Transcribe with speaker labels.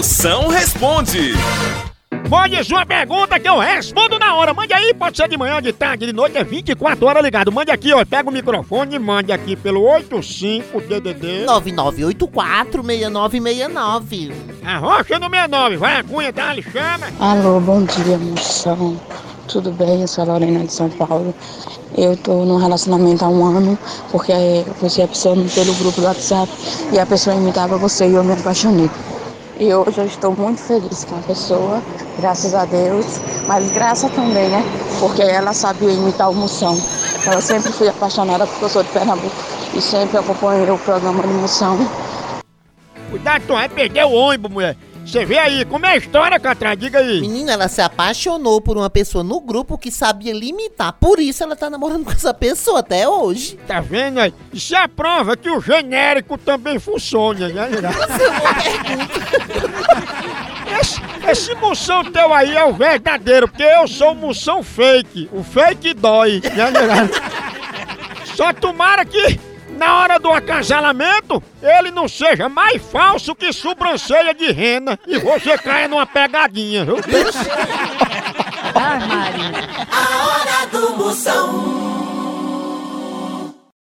Speaker 1: Moção responde.
Speaker 2: Mande sua pergunta que eu respondo na hora. Mande aí, pode ser de manhã, de tarde, de noite, é 24 horas ligado. Mande aqui, ó. Pega o microfone e mande aqui pelo 85DDD.
Speaker 3: 99846969.
Speaker 2: Arrocha no 69. Vai a cunha, tá? Ele chama.
Speaker 4: Alô, bom dia, moção. Tudo bem? Eu sou a Lorena de São Paulo. Eu tô num relacionamento há um ano, porque conheci a pessoa pelo grupo do WhatsApp e a pessoa imitava você e eu me apaixonei. E hoje eu estou muito feliz com a pessoa, graças a Deus, mas graças também, né? Porque ela sabia imitar o Moção. Então, Eu sempre fui apaixonada porque eu sou de Pernambuco e sempre acompanhei o programa de Moção.
Speaker 2: Cuidado, tu vai perder o ônibus, mulher. Você vê aí, como é a história, Catra? Diga aí.
Speaker 3: Menina, ela se apaixonou por uma pessoa no grupo que sabia limitar. Por isso ela tá namorando com essa pessoa até hoje.
Speaker 2: Tá vendo aí? Isso é a prova que o genérico também funciona, né? Esse, esse moção teu aí é o verdadeiro, porque eu sou o moção fake. O fake dói, né? Só tomara que na hora do acasalamento ele não seja mais falso que sobrancelha de rena e você caia numa pegadinha, viu?
Speaker 5: A hora do Moção.